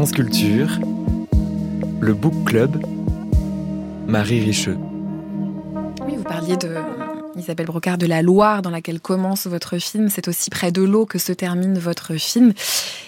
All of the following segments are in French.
France Culture, le Book Club, Marie Richeux. Oui, vous parliez de Isabelle Brocard de la Loire dans laquelle commence votre film. C'est aussi près de l'eau que se termine votre film.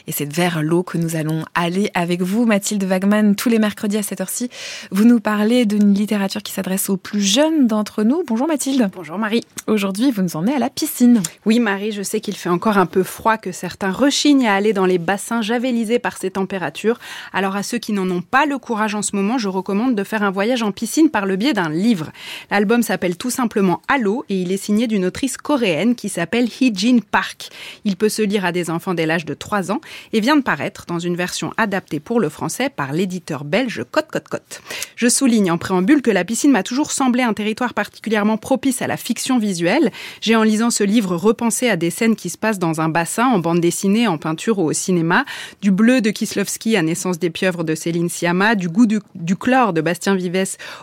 Et c'est vers l'eau que nous allons aller avec vous, Mathilde Wagman, tous les mercredis à cette heure-ci. Vous nous parlez d'une littérature qui s'adresse aux plus jeunes d'entre nous. Bonjour Mathilde. Bonjour Marie. Aujourd'hui, vous nous emmenez à la piscine. Oui Marie, je sais qu'il fait encore un peu froid, que certains rechignent à aller dans les bassins javelisés par ces températures. Alors à ceux qui n'en ont pas le courage en ce moment, je recommande de faire un voyage en piscine par le biais d'un livre. L'album s'appelle tout simplement Et il est signé d'une autrice coréenne qui s'appelle Hee-jin Park. Il peut se lire à des enfants dès l'âge de 3 ans et vient de paraître dans une version adaptée pour le français par l'éditeur belge Cote Cote Cote. Je souligne en préambule que la piscine m'a toujours semblé un territoire particulièrement propice à la fiction visuelle. J'ai en lisant ce livre repensé à des scènes qui se passent dans un bassin, en bande dessinée, en peinture ou au cinéma, du bleu de Kislovski à Naissance des pieuvres de Céline Sciamma, du goût du, chlore de Bastien Vives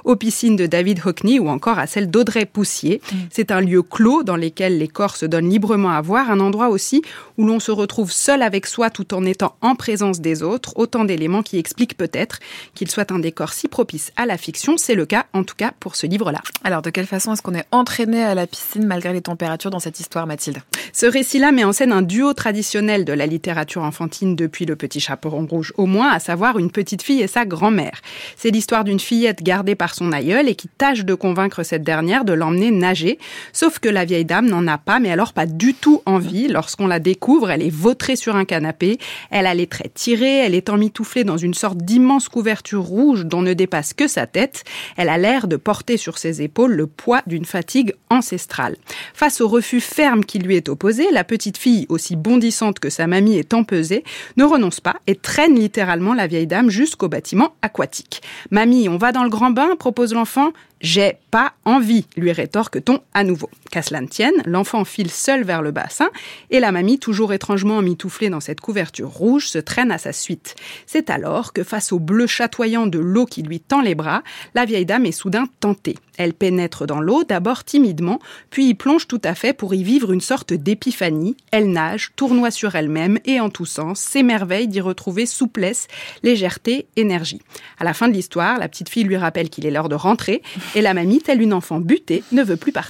aux piscines de David Hockney ou encore à celle d'Audrey Poussier. C'est un lieu clos dans lequel les corps se donnent librement à voir, un endroit aussi où l'on se retrouve seul avec soi tout en étant en présence des autres, autant d'éléments qui expliquent peut-être qu'il soit un décor si propice à la fiction. C'est le cas, en tout cas, pour ce livre-là. Alors, de quelle façon est-ce qu'on est entraîné à la piscine malgré les températures dans cette histoire, Mathilde? Ce récit-là met en scène un duo traditionnel de la littérature enfantine depuis le petit chaperon rouge au moins, à savoir une petite fille et sa grand-mère. C'est l'histoire d'une fillette gardée par son aïeul et qui tâche de convaincre cette dernière de l'emmener nager, sauf que la vieille dame n'en a pas, mais alors pas du tout envie. Lorsqu'on la découvre, elle est vautrée sur un canapé, elle a les traits tirés, elle est emmitouflée dans une sorte d'immense couverture rouge dont ne dépasse que sa tête. Elle a l'air de porter sur ses épaules le poids d'une fatigue ancestrale. Face au refus ferme qui lui est opposé, la petite fille, aussi bondissante que sa mamie est empesée, ne renonce pas et traîne littéralement la vieille dame jusqu'au bâtiment aquatique. Mamie, on va dans le grand bain, propose l'enfant. J'ai pas envie, lui rétorque-t-on à nouveau. Qu'à cela ne tienne, l'enfant file seul vers le bassin et la mamie, toujours étrangement mitouflée dans cette couverture rouge, se traîne à sa suite. C'est alors que, face au bleu chatoyant de l'eau qui lui tend les bras, la vieille dame est soudain tentée. Elle pénètre dans l'eau, d'abord timidement, puis y plonge tout à fait pour y vivre une sorte d'épiphanie. Elle nage, tournoie sur elle-même et en tous sens s'émerveille d'y retrouver souplesse, légèreté, énergie. À la fin de l'histoire, la petite fille lui rappelle qu'il est l'heure de rentrer et la mamie, telle une enfant butée, ne veut plus partir.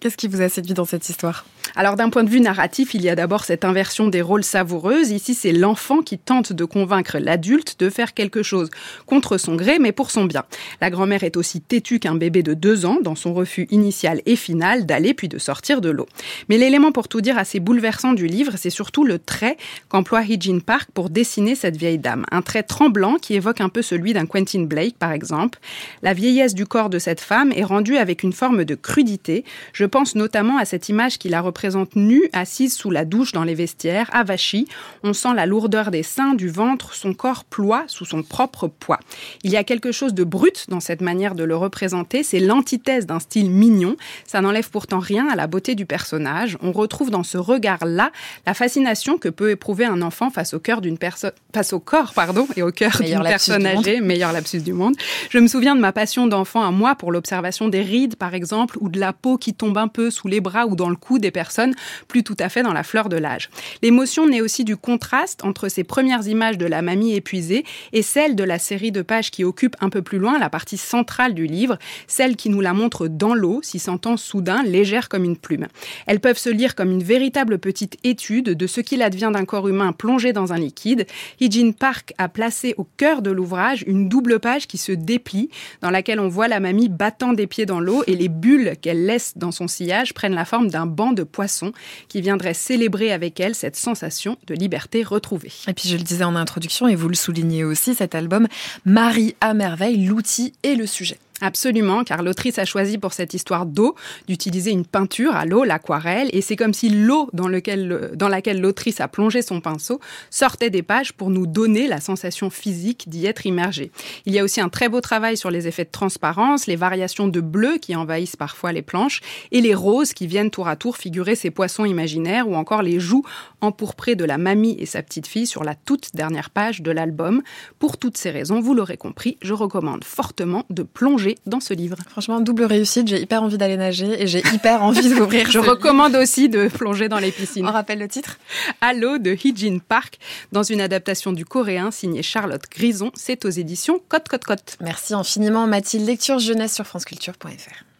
Qu'est-ce qui vous a séduit dans cette histoire? Alors d'un point de vue narratif, il y a d'abord cette inversion des rôles savoureuses. Ici, c'est l'enfant qui tente de convaincre l'adulte de faire quelque chose contre son gré, mais pour son bien. La grand-mère est aussi têtue qu'un bébé de deux ans dans son refus initial et final d'aller puis de sortir de l'eau. Mais l'élément pour tout dire assez bouleversant du livre, c'est surtout le trait qu'emploie Hijin Park pour dessiner cette vieille dame. Un trait tremblant qui évoque un peu celui d'un Quentin Blake, par exemple. La vieillesse du corps de cette femme est rendue avec une forme de crudité. Je pense notamment à cette image qui la représente nue, assise sous la douche dans les vestiaires, avachie. On sent la lourdeur des seins, du ventre, son corps ploie sous son propre poids. Il y a quelque chose de brut dans cette manière de le représenter, c'est l'antithèse d'un style mignon. Ça n'enlève pourtant rien à la beauté du personnage. On retrouve dans ce regard-là la fascination que peut éprouver un enfant face au cœur d'une personne, face au corps, pardon, et au cœur d'une personne âgée, meilleur lapsus du monde. Je me souviens de ma passion d'enfant à moi pour l'observation des rides, par exemple, ou de la peau qui tombe un peu sous les bras ou dans le cou des personnes plus tout à fait dans la fleur de l'âge. L'émotion naît aussi du contraste entre ces premières images de la mamie épuisée et celle de la série de pages qui occupe un peu plus loin la partie centrale du livre, celle qui nous la montre dans l'eau, s'y sentant soudain légère comme une plume. Elles peuvent se lire comme une véritable petite étude de ce qu'il advient d'un corps humain plongé dans un liquide. Hijin Park a placé au cœur de l'ouvrage une double page qui se déplie, dans laquelle on voit la mamie battant des pieds dans l'eau et les bulles qu'elle laisse dans son sillage prennent la forme d'un banc de poisson qui viendrait célébrer avec elle cette sensation de liberté retrouvée. Et puis je le disais en introduction et vous le soulignez aussi, cet album marie à merveille l'outil et le sujet. Absolument, car l'autrice a choisi pour cette histoire d'eau d'utiliser une peinture à l'eau, l'aquarelle, et c'est comme si l'eau dans, laquelle l'autrice a plongé son pinceau sortait des pages pour nous donner la sensation physique d'y être immergé. Il y a aussi un très beau travail sur les effets de transparence, les variations de bleu qui envahissent parfois les planches, et les roses qui viennent tour à tour figurer ces poissons imaginaires, ou encore les joues empourpré de la mamie et sa petite fille sur la toute dernière page de l'album. Pour toutes ces raisons, vous l'aurez compris, je recommande fortement de plonger dans ce livre. Franchement, double réussite, j'ai hyper envie d'aller nager et j'ai hyper envie d'ouvrir. je recommande aussi de plonger dans les piscines. On rappelle le titre? Allo de Hee Park, dans une adaptation du coréen signée Charlotte Grison. C'est aux éditions Cote Cote Cote. Merci infiniment Mathilde. Lecture jeunesse sur franceculture.fr.